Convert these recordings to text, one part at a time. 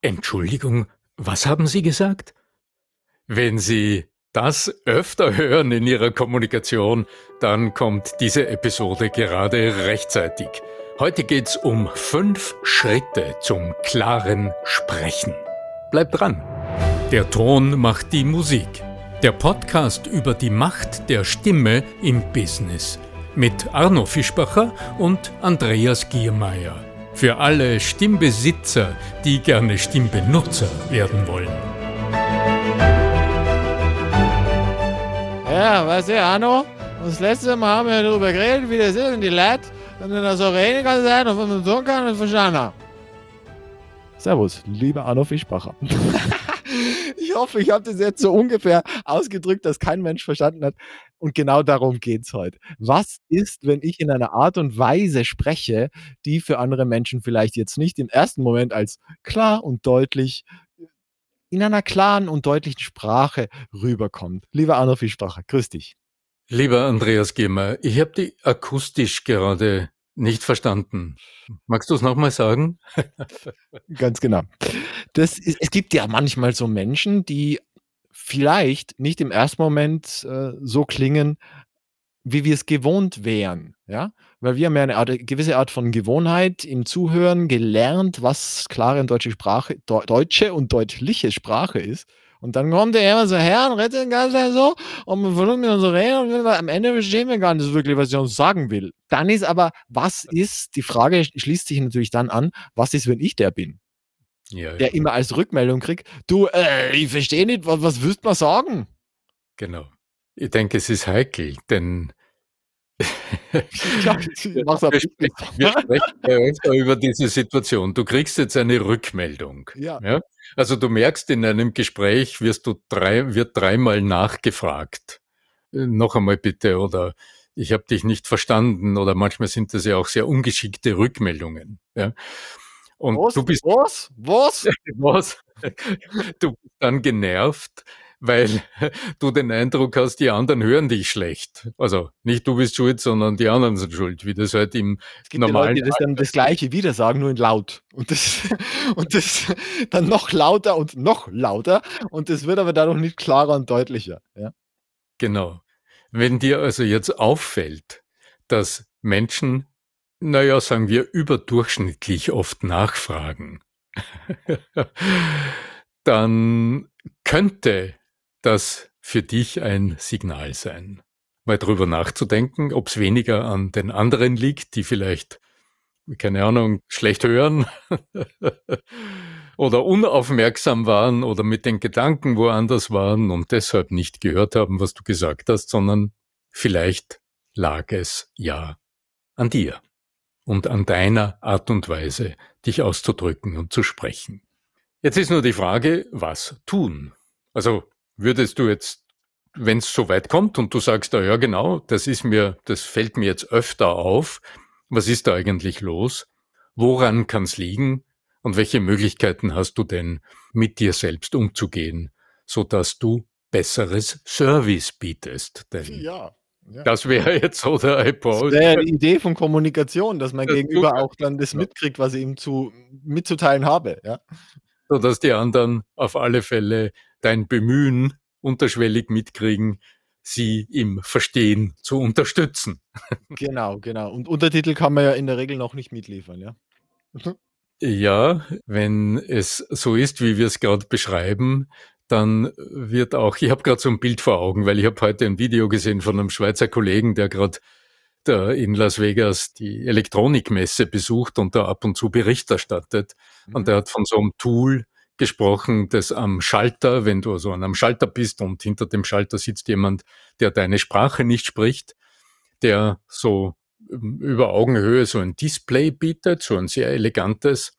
Entschuldigung, was haben Sie gesagt? Wenn Sie das öfter hören in Ihrer Kommunikation, dann kommt diese Episode gerade rechtzeitig. Heute geht's um fünf Schritte zum klaren Sprechen. Bleibt dran. Der Ton macht die Musik. Der Podcast über die Macht der Stimme im Business. Mit Arno Fischbacher und Andreas Giermeier. Für alle Stimmbesitzer, die gerne Stimmbenutzer werden wollen. Ja, weißt du, Arno, das letzte Mal haben wir darüber geredet, wie das ist und die Leute, wenn du da so reden kann sein und wenn man tun kann und verstanden Servus, lieber Arno Fischbacher. ich hoffe, ich habe das jetzt so ungefähr ausgedrückt, dass kein Mensch verstanden hat. Und genau darum geht es heute. Was ist, wenn ich in einer Art und Weise spreche, die für andere Menschen vielleicht jetzt nicht im ersten Moment als klar und deutlich in einer klaren und deutlichen Sprache rüberkommt. Lieber Arno Fischbacher, grüß dich. Lieber Andreas Gehmer, ich habe die akustisch gerade nicht verstanden. Magst du es nochmal sagen? Ganz genau. Das ist, es gibt ja manchmal so Menschen, die vielleicht nicht im ersten Moment äh, so klingen, wie wir es gewohnt wären, ja, weil wir haben ja eine Art, gewisse Art von Gewohnheit im Zuhören gelernt, was klare deutsche Sprache, deutsche und deutliche Sprache ist. Und dann kommt er immer so her und rettet den Ganzen so und wir versuchen mit uns zu reden und am Ende verstehen wir gar nicht wirklich, was er uns sagen will. Dann ist aber, was ist, die Frage schließt sich natürlich dann an, was ist, wenn ich der bin? Ja, der immer als Rückmeldung kriegt, du, äh, ich verstehe nicht, was, was willst du mal sagen? Genau. Ich denke, es ist heikel, denn ja, wir, sprechen, wir sprechen ja öfter über diese Situation. Du kriegst jetzt eine Rückmeldung. Ja. ja. Also du merkst, in einem Gespräch wirst du drei, wird dreimal nachgefragt. Äh, noch einmal bitte oder ich habe dich nicht verstanden oder manchmal sind das ja auch sehr ungeschickte Rückmeldungen. Ja. Und was? du bist was? Was? was? Du bist dann genervt, weil du den Eindruck hast, die anderen hören dich schlecht. Also nicht du bist schuld, sondern die anderen sind schuld, wie das halt im es gibt normalen Leute, die das dann das Gleiche wieder sagen, nur in laut. Und das, und das dann noch lauter und noch lauter. Und das wird aber dadurch nicht klarer und deutlicher. Ja? Genau. Wenn dir also jetzt auffällt, dass Menschen, naja, sagen wir, überdurchschnittlich oft nachfragen, dann könnte das für dich ein Signal sein? Mal drüber nachzudenken, ob es weniger an den anderen liegt, die vielleicht, keine Ahnung, schlecht hören oder unaufmerksam waren oder mit den Gedanken woanders waren und deshalb nicht gehört haben, was du gesagt hast, sondern vielleicht lag es ja an dir und an deiner Art und Weise, dich auszudrücken und zu sprechen. Jetzt ist nur die Frage, was tun? Also Würdest du jetzt, wenn es so weit kommt und du sagst, ah, ja genau, das ist mir, das fällt mir jetzt öfter auf, was ist da eigentlich los? Woran kann es liegen? Und welche Möglichkeiten hast du denn, mit dir selbst umzugehen, so dass du besseres Service bietest? Denn ja. Ja. Das wäre jetzt so der Approach. Das wäre die Idee von Kommunikation, dass mein das Gegenüber auch dann das mitkriegt, was ich ihm zu, mitzuteilen habe. Ja. So dass die anderen auf alle Fälle dein Bemühen unterschwellig mitkriegen, sie im Verstehen zu unterstützen. Genau, genau. Und Untertitel kann man ja in der Regel noch nicht mitliefern, ja? Ja, wenn es so ist, wie wir es gerade beschreiben, dann wird auch, ich habe gerade so ein Bild vor Augen, weil ich habe heute ein Video gesehen von einem Schweizer Kollegen, der gerade in Las Vegas die Elektronikmesse besucht und da ab und zu Bericht erstattet. Mhm. Und der hat von so einem Tool gesprochen, dass am Schalter, wenn du also an einem Schalter bist und hinter dem Schalter sitzt jemand, der deine Sprache nicht spricht, der so ähm, über Augenhöhe so ein Display bietet, so ein sehr elegantes.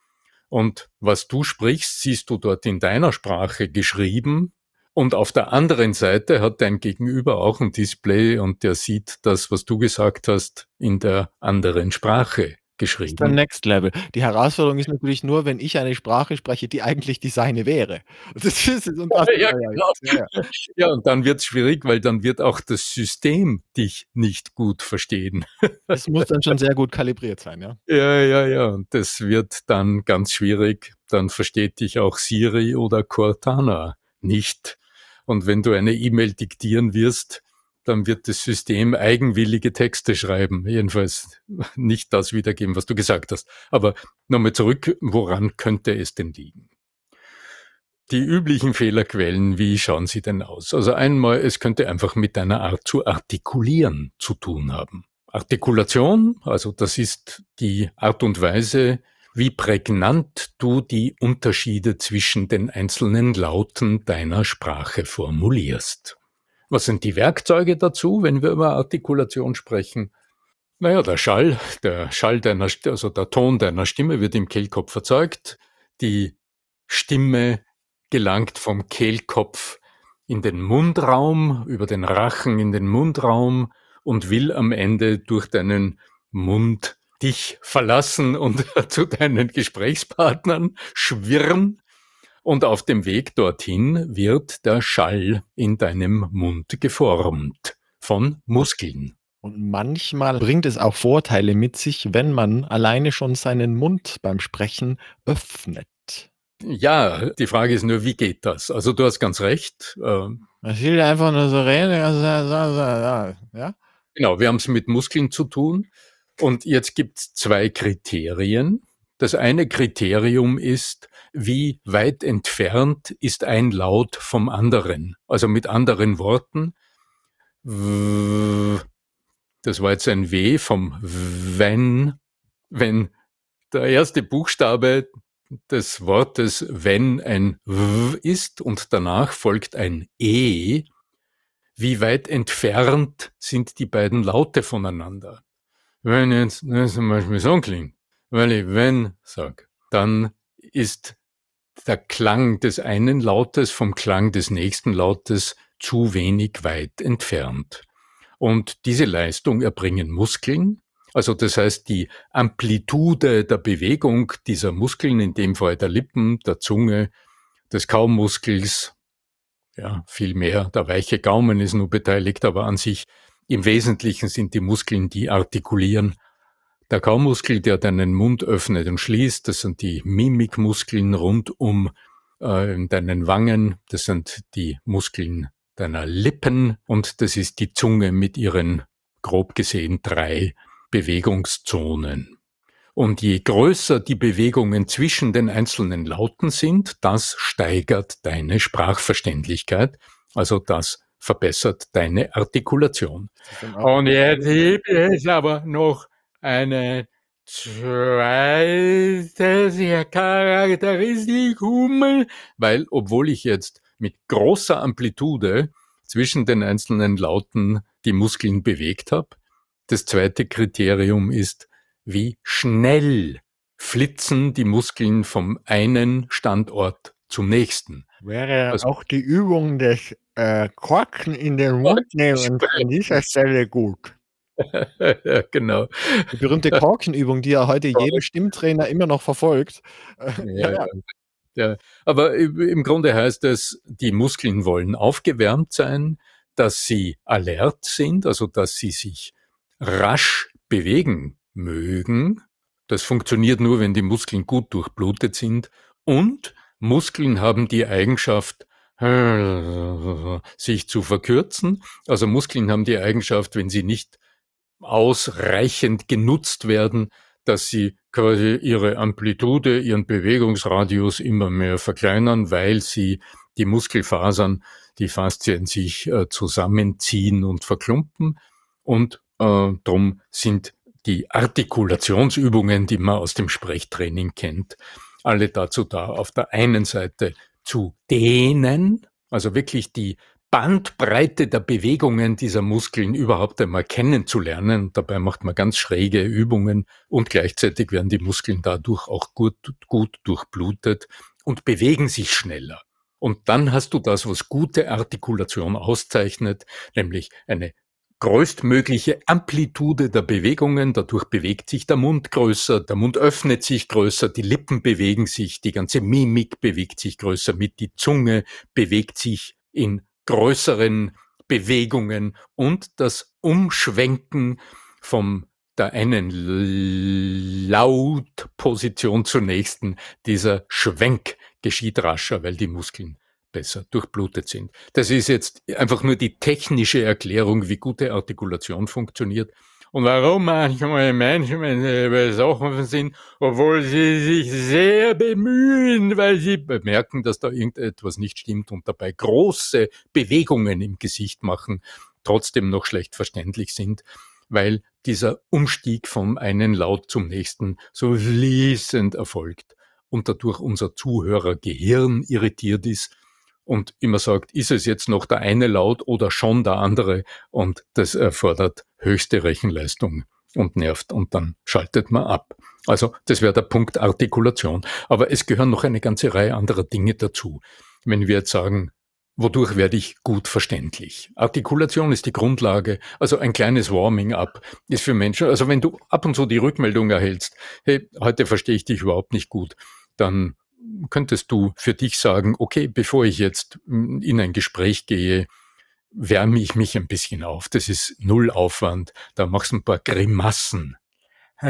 Und was du sprichst, siehst du dort in deiner Sprache geschrieben. Und auf der anderen Seite hat dein Gegenüber auch ein Display und der sieht das, was du gesagt hast, in der anderen Sprache geschrieben. Das ist Next Level. Die Herausforderung ist natürlich nur, wenn ich eine Sprache spreche, die eigentlich die seine wäre. Das ist, und das ja, genau. ja, ja. ja, und dann wird es schwierig, weil dann wird auch das System dich nicht gut verstehen. Das muss dann schon sehr gut kalibriert sein, ja. Ja, ja, ja. Und das wird dann ganz schwierig. Dann versteht dich auch Siri oder Cortana nicht. Und wenn du eine E-Mail diktieren wirst, dann wird das System eigenwillige Texte schreiben. Jedenfalls nicht das wiedergeben, was du gesagt hast. Aber nochmal zurück, woran könnte es denn liegen? Die üblichen Fehlerquellen, wie schauen sie denn aus? Also einmal, es könnte einfach mit deiner Art zu artikulieren zu tun haben. Artikulation, also das ist die Art und Weise, wie prägnant du die Unterschiede zwischen den einzelnen Lauten deiner Sprache formulierst. Was sind die Werkzeuge dazu, wenn wir über Artikulation sprechen? Naja, der Schall, der Schall deiner, also der Ton deiner Stimme wird im Kehlkopf erzeugt. Die Stimme gelangt vom Kehlkopf in den Mundraum, über den Rachen in den Mundraum und will am Ende durch deinen Mund dich verlassen und zu deinen Gesprächspartnern schwirren. Und auf dem Weg dorthin wird der Schall in deinem Mund geformt von Muskeln. Und manchmal bringt es auch Vorteile mit sich, wenn man alleine schon seinen Mund beim Sprechen öffnet. Ja, die Frage ist nur, wie geht das? Also du hast ganz recht. Ähm, man will einfach nur so reden. Ja? Genau, wir haben es mit Muskeln zu tun. Und jetzt gibt es zwei Kriterien. Das eine Kriterium ist, wie weit entfernt ist ein Laut vom anderen. Also mit anderen Worten, das war jetzt ein W vom wenn, wenn der erste Buchstabe des Wortes wenn ein W ist und danach folgt ein E, wie weit entfernt sind die beiden Laute voneinander? Wenn jetzt zum Beispiel so klingt, wenn ich wenn sag, dann ist der Klang des einen Lautes vom Klang des nächsten Lautes zu wenig weit entfernt. Und diese Leistung erbringen Muskeln, also das heißt die Amplitude der Bewegung dieser Muskeln, in dem Fall der Lippen, der Zunge, des Kaumuskels, ja, viel mehr, der weiche Gaumen ist nur beteiligt, aber an sich im Wesentlichen sind die Muskeln, die artikulieren. Der Kaumuskel, der deinen Mund öffnet und schließt, das sind die Mimikmuskeln rund um äh, deinen Wangen, das sind die Muskeln deiner Lippen und das ist die Zunge mit ihren grob gesehen drei Bewegungszonen. Und je größer die Bewegungen zwischen den einzelnen Lauten sind, das steigert deine Sprachverständlichkeit, also das verbessert deine Artikulation. Und jetzt es aber noch eine zweite Charakteristikum, weil obwohl ich jetzt mit großer Amplitude zwischen den einzelnen Lauten die Muskeln bewegt habe, das zweite Kriterium ist, wie schnell flitzen die Muskeln vom einen Standort zum nächsten. Wäre also, auch die Übung des äh, Korken in den Mund nehmen an dieser Stelle gut. Ja, genau. Die berühmte Korkenübung, die ja heute jeder Stimmtrainer immer noch verfolgt. ja, ja. ja, aber im Grunde heißt es, die Muskeln wollen aufgewärmt sein, dass sie alert sind, also dass sie sich rasch bewegen mögen. Das funktioniert nur, wenn die Muskeln gut durchblutet sind und Muskeln haben die Eigenschaft, sich zu verkürzen. Also Muskeln haben die Eigenschaft, wenn sie nicht ausreichend genutzt werden, dass sie quasi ihre Amplitude, ihren Bewegungsradius immer mehr verkleinern, weil sie die Muskelfasern, die Faszien sich äh, zusammenziehen und verklumpen. Und äh, darum sind die Artikulationsübungen, die man aus dem Sprechtraining kennt, alle dazu da, auf der einen Seite zu dehnen, also wirklich die Bandbreite der Bewegungen dieser Muskeln überhaupt einmal kennenzulernen. Dabei macht man ganz schräge Übungen und gleichzeitig werden die Muskeln dadurch auch gut, gut durchblutet und bewegen sich schneller. Und dann hast du das, was gute Artikulation auszeichnet, nämlich eine größtmögliche Amplitude der Bewegungen. Dadurch bewegt sich der Mund größer, der Mund öffnet sich größer, die Lippen bewegen sich, die ganze Mimik bewegt sich größer mit, die Zunge bewegt sich in größeren Bewegungen und das Umschwenken vom der einen Lautposition zur nächsten, dieser Schwenk geschieht rascher, weil die Muskeln besser durchblutet sind. Das ist jetzt einfach nur die technische Erklärung, wie gute Artikulation funktioniert und warum manchmal Menschen besoffen sind, obwohl sie sich sehr bemühen, weil sie bemerken, dass da irgendetwas nicht stimmt und dabei große Bewegungen im Gesicht machen, trotzdem noch schlecht verständlich sind, weil dieser Umstieg vom einen Laut zum nächsten so fließend erfolgt und dadurch unser Zuhörergehirn irritiert ist und immer sagt, ist es jetzt noch der eine laut oder schon der andere? Und das erfordert höchste Rechenleistung und nervt und dann schaltet man ab. Also das wäre der Punkt Artikulation. Aber es gehören noch eine ganze Reihe anderer Dinge dazu. Wenn wir jetzt sagen, wodurch werde ich gut verständlich? Artikulation ist die Grundlage, also ein kleines Warming-up ist für Menschen, also wenn du ab und zu die Rückmeldung erhältst, hey, heute verstehe ich dich überhaupt nicht gut, dann könntest du für dich sagen, okay, bevor ich jetzt in ein Gespräch gehe, wärme ich mich ein bisschen auf. Das ist null Aufwand. Da machst du ein paar Grimassen. Ein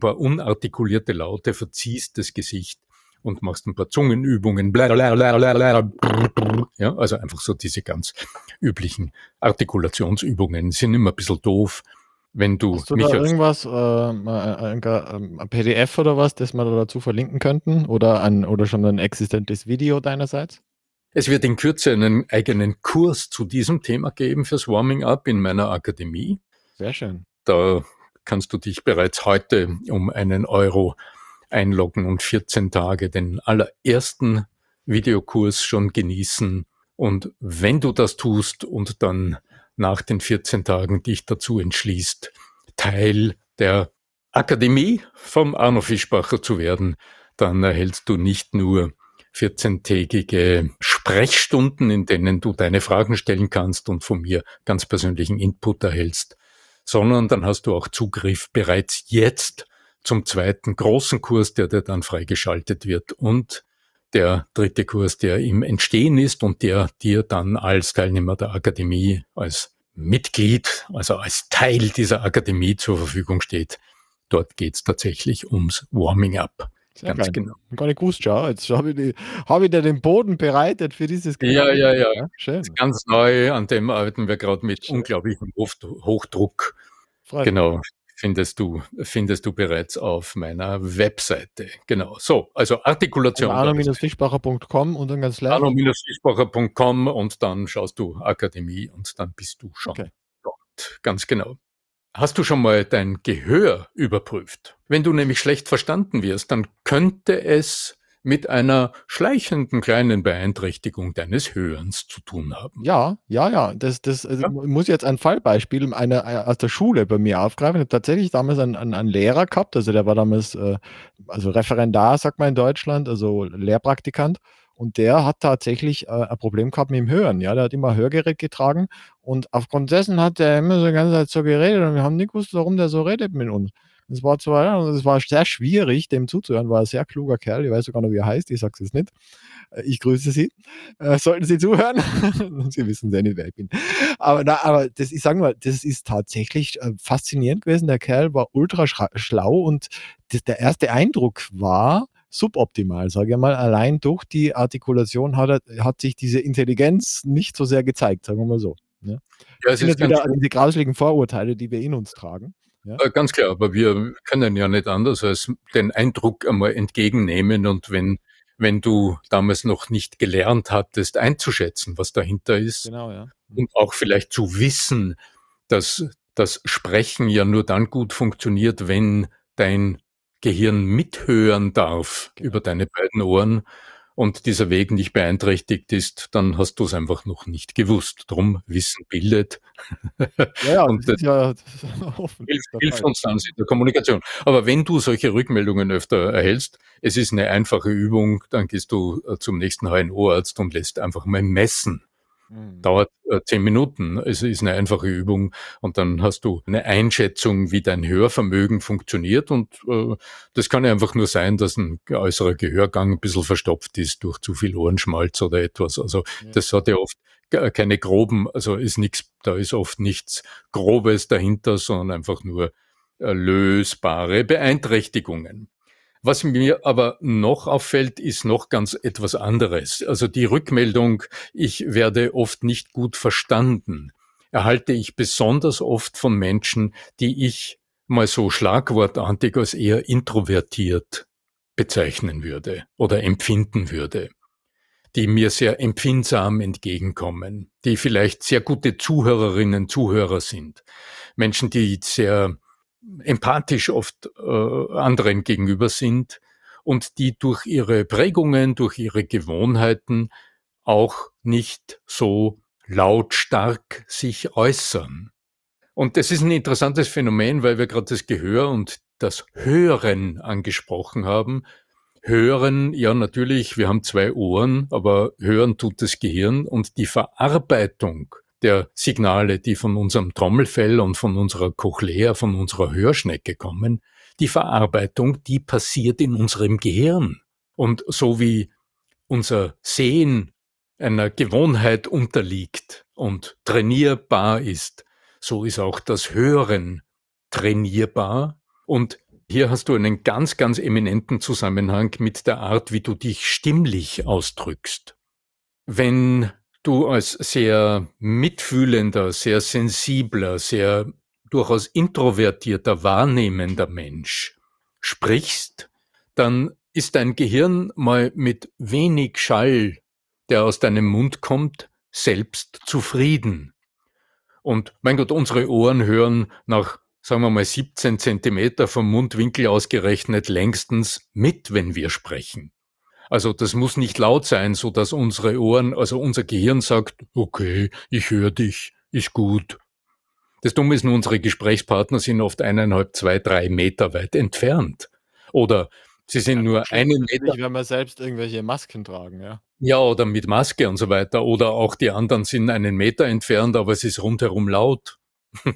paar unartikulierte Laute, verziehst das Gesicht und machst ein paar Zungenübungen. Ja, also einfach so diese ganz üblichen Artikulationsübungen sind immer ein bisschen doof wenn du Hast du da irgendwas, äh, ein, ein PDF oder was, das wir da dazu verlinken könnten? Oder, ein, oder schon ein existentes Video deinerseits? Es wird in Kürze einen eigenen Kurs zu diesem Thema geben fürs Warming Up in meiner Akademie. Sehr schön. Da kannst du dich bereits heute um einen Euro einloggen und 14 Tage den allerersten Videokurs schon genießen. Und wenn du das tust und dann nach den 14 Tagen dich dazu entschließt, Teil der Akademie vom Arno Fischbacher zu werden, dann erhältst du nicht nur 14-tägige Sprechstunden, in denen du deine Fragen stellen kannst und von mir ganz persönlichen Input erhältst, sondern dann hast du auch Zugriff bereits jetzt zum zweiten großen Kurs, der dir dann freigeschaltet wird und der dritte Kurs, der im Entstehen ist und der dir dann als Teilnehmer der Akademie, als Mitglied, also als Teil dieser Akademie zur Verfügung steht. Dort geht es tatsächlich ums Warming Up. Sehr Ganz geil. genau. Gar nicht gewusst, schau. Jetzt habe ich, die, hab ich dir den Boden bereitet für dieses Ja, ja, ja. ja. Schön. Ganz neu, an dem arbeiten wir gerade mit Schön. unglaublichem Hochdruck. Freut genau findest du, findest du bereits auf meiner Webseite. Genau. So, also Artikulation. Also Arno-fischbacher.com und dann ganz leicht. Arno-fischbacher.com und dann schaust du Akademie und dann bist du schon okay. dort. Ganz genau. Hast du schon mal dein Gehör überprüft? Wenn du nämlich schlecht verstanden wirst, dann könnte es mit einer schleichenden kleinen Beeinträchtigung deines Hörens zu tun haben. Ja, ja, ja. Das, das also ja. muss jetzt ein Fallbeispiel einer, äh, aus der Schule bei mir aufgreifen. Ich habe tatsächlich damals einen, einen, einen, Lehrer gehabt, also der war damals äh, also Referendar, sagt man in Deutschland, also Lehrpraktikant. Und der hat tatsächlich äh, ein Problem gehabt mit dem Hören. Ja, der hat immer ein Hörgerät getragen und aufgrund dessen hat er immer so die ganze Zeit so geredet und wir haben nicht gewusst, warum der so redet mit uns. Es war zwar, es war sehr schwierig, dem zuzuhören, war ein sehr kluger Kerl, ich weiß sogar noch, wie er heißt, ich sage es jetzt nicht. Äh, ich grüße Sie. Äh, sollten Sie zuhören? Sie wissen ja nicht, wer ich bin. Aber, na, aber das, ich sage mal, das ist tatsächlich äh, faszinierend gewesen. Der Kerl war ultra schlau und das, der erste Eindruck war, suboptimal, sage ich mal. Allein durch die Artikulation hat, er, hat sich diese Intelligenz nicht so sehr gezeigt, sagen wir mal so. Ja, ne? ja es sind wieder diese grauseligen Vorurteile, die wir in uns tragen. Ja? Äh, ganz klar, aber wir können ja nicht anders als den Eindruck einmal entgegennehmen und wenn wenn du damals noch nicht gelernt hattest, einzuschätzen, was dahinter ist. Genau, ja. Und auch vielleicht zu wissen, dass das Sprechen ja nur dann gut funktioniert, wenn dein Gehirn mithören darf genau. über deine beiden Ohren und dieser Weg nicht beeinträchtigt ist, dann hast du es einfach noch nicht gewusst. Drum Wissen bildet. Ja, ja, und das, ja das hilft, hilft uns dann in der Kommunikation. Aber wenn du solche Rückmeldungen öfter erhältst, es ist eine einfache Übung, dann gehst du äh, zum nächsten HNO-Arzt und lässt einfach mal messen, Mhm. Dauert äh, zehn Minuten. Es ist eine einfache Übung und dann hast du eine Einschätzung, wie dein Hörvermögen funktioniert und äh, das kann ja einfach nur sein, dass ein äußerer Gehörgang ein bisschen verstopft ist durch zu viel Ohrenschmalz oder etwas. Also ja. das hat ja oft keine groben, also ist nichts, da ist oft nichts Grobes dahinter, sondern einfach nur äh, lösbare Beeinträchtigungen. Was mir aber noch auffällt, ist noch ganz etwas anderes. Also die Rückmeldung, ich werde oft nicht gut verstanden, erhalte ich besonders oft von Menschen, die ich mal so schlagwortartig als eher introvertiert bezeichnen würde oder empfinden würde, die mir sehr empfindsam entgegenkommen, die vielleicht sehr gute Zuhörerinnen, Zuhörer sind, Menschen, die sehr empathisch oft äh, anderen gegenüber sind und die durch ihre Prägungen, durch ihre Gewohnheiten auch nicht so lautstark sich äußern. Und das ist ein interessantes Phänomen, weil wir gerade das Gehör und das Hören angesprochen haben. Hören, ja natürlich, wir haben zwei Ohren, aber hören tut das Gehirn und die Verarbeitung der Signale, die von unserem Trommelfell und von unserer Cochlea, von unserer Hörschnecke kommen, die Verarbeitung, die passiert in unserem Gehirn. Und so wie unser Sehen einer Gewohnheit unterliegt und trainierbar ist, so ist auch das Hören trainierbar. Und hier hast du einen ganz, ganz eminenten Zusammenhang mit der Art, wie du dich stimmlich ausdrückst. Wenn du als sehr mitfühlender, sehr sensibler, sehr durchaus introvertierter, wahrnehmender Mensch sprichst, dann ist dein Gehirn mal mit wenig Schall, der aus deinem Mund kommt, selbst zufrieden. Und mein Gott, unsere Ohren hören nach, sagen wir mal, 17 Zentimeter vom Mundwinkel ausgerechnet längstens mit, wenn wir sprechen. Also das muss nicht laut sein, so dass unsere Ohren, also unser Gehirn sagt, okay, ich höre dich, ist gut. Das Dumme ist nur, unsere Gesprächspartner sind oft eineinhalb, zwei, drei Meter weit entfernt. Oder sie sind ja, nur einen Meter. Wenn wir selbst irgendwelche Masken tragen, ja. Ja, oder mit Maske und so weiter. Oder auch die anderen sind einen Meter entfernt, aber es ist rundherum laut.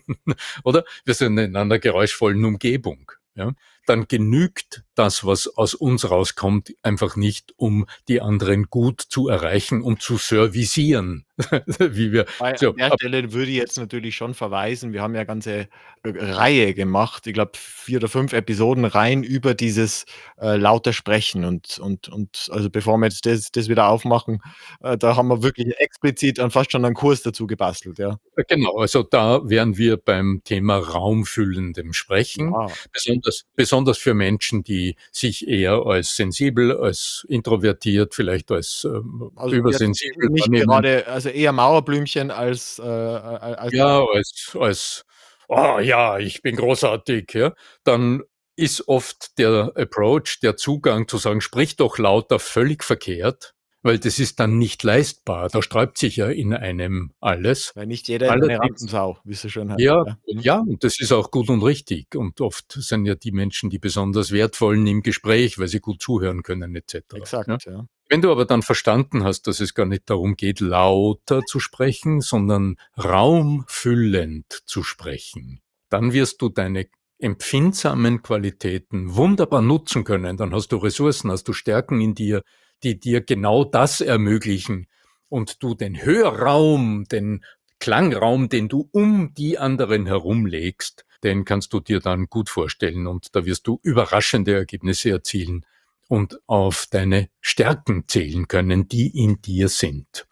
oder? Wir sind in einer geräuschvollen Umgebung. Ja? Dann genügt das, was aus uns rauskommt, einfach nicht, um die anderen gut zu erreichen, um zu servicieren. Wie wir, Bei so, der Stelle würde ich jetzt natürlich schon verweisen, wir haben ja eine ganze äh, Reihe gemacht, ich glaube vier oder fünf Episoden rein über dieses äh, lauter Sprechen und, und, und also bevor wir jetzt das, das wieder aufmachen, äh, da haben wir wirklich explizit an fast schon einen Kurs dazu gebastelt, ja. Äh, genau, also da wären wir beim Thema raumfüllendem Sprechen, ja. besonders, besonders besonders für Menschen, die sich eher als sensibel, als introvertiert, vielleicht als ähm, also übersensibel. Nicht gerade, also eher Mauerblümchen als, äh, als ja, als, als oh ja, ich bin großartig, ja, dann ist oft der Approach, der Zugang zu sagen, sprich doch lauter, völlig verkehrt weil das ist dann nicht leistbar. Da sträubt sich ja in einem alles. Weil nicht jeder ist eine Rampensau, wie sie schon heißt. Ja, ja, ja, und das ist auch gut und richtig. Und oft sind ja die Menschen die besonders wertvollen im Gespräch, weil sie gut zuhören können, etc. Exakt, ja. ja. Wenn du aber dann verstanden hast, dass es gar nicht darum geht, lauter zu sprechen, sondern raumfüllend zu sprechen, dann wirst du deine empfindsamen Qualitäten wunderbar nutzen können. Dann hast du Ressourcen, hast du Stärken in dir, die dir genau das ermöglichen und du den Hörraum, den Klangraum, den du um die anderen herumlegst, den kannst du dir dann gut vorstellen und da wirst du überraschende Ergebnisse erzielen und auf deine Stärken zählen können, die in dir sind.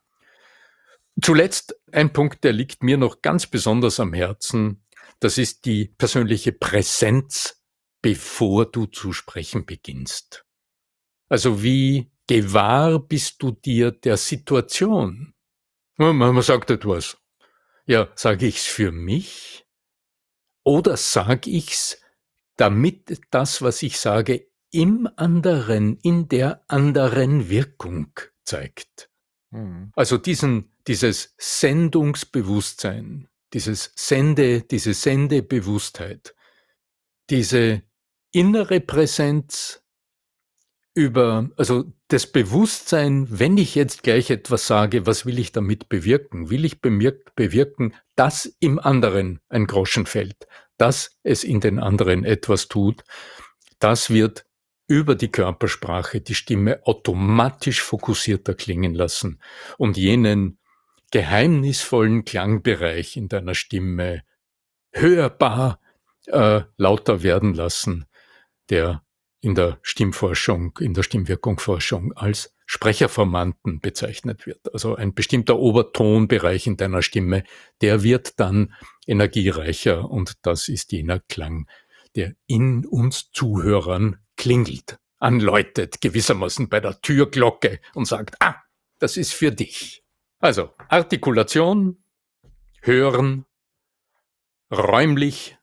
Zuletzt ein Punkt, der liegt mir noch ganz besonders am Herzen, das ist die persönliche Präsenz, bevor du zu sprechen beginnst. Also wie gewahr bist du dir der Situation? Man sagt etwas. Ja, sage ich's für mich? Oder sage ich's, damit das, was ich sage, im anderen, in der anderen Wirkung zeigt? Mhm. Also diesen, dieses Sendungsbewusstsein, dieses Sende, diese Sendebewusstheit, diese innere Präsenz über, also das Bewusstsein, wenn ich jetzt gleich etwas sage, was will ich damit bewirken? Will ich bewirken, dass im anderen ein Groschen fällt, dass es in den anderen etwas tut? Das wird über die Körpersprache die Stimme automatisch fokussierter klingen lassen und jenen geheimnisvollen Klangbereich in deiner Stimme hörbar äh, lauter werden lassen, der in der Stimmforschung, in der Stimmwirkungsforschung als Sprecherformanten bezeichnet wird. Also ein bestimmter Obertonbereich in deiner Stimme, der wird dann energiereicher und das ist jener Klang, der in uns Zuhörern klingelt, anläutet gewissermaßen bei der Türglocke und sagt, ah, das ist für dich. Also Artikulation, Hören, räumlich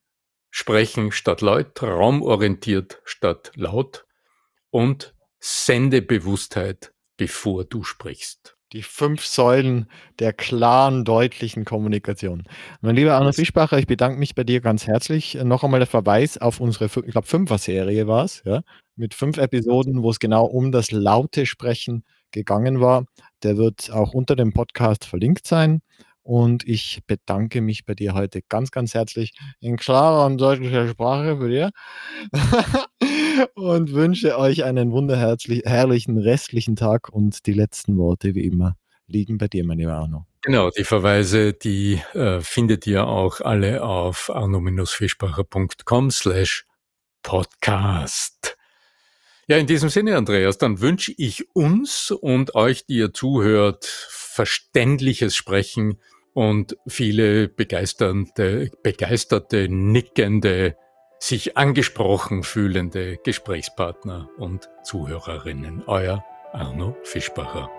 Sprechen statt laut, raumorientiert statt laut und Sendebewusstheit, bevor du sprichst. Die fünf Säulen der klaren, deutlichen Kommunikation. Mein lieber Arno Fischbacher, ich bedanke mich bei dir ganz herzlich. Noch einmal der Verweis auf unsere, ich glaube, Fünfer-Serie war es, ja, mit fünf Episoden, wo es genau um das laute Sprechen gegangen war. Der wird auch unter dem Podcast verlinkt sein. Und ich bedanke mich bei dir heute ganz, ganz herzlich in klarer und deutlicher Sprache für dir und wünsche euch einen wunderherrlichen restlichen Tag und die letzten Worte wie immer liegen bei dir, mein lieber Arno. Genau, die Verweise, die äh, findet ihr auch alle auf arno-fischbacher.com slash podcast. Ja, in diesem Sinne, Andreas, dann wünsche ich uns und euch, die ihr zuhört, verständliches Sprechen und viele begeisternde, begeisterte, nickende, sich angesprochen fühlende Gesprächspartner und Zuhörerinnen. Euer Arno Fischbacher.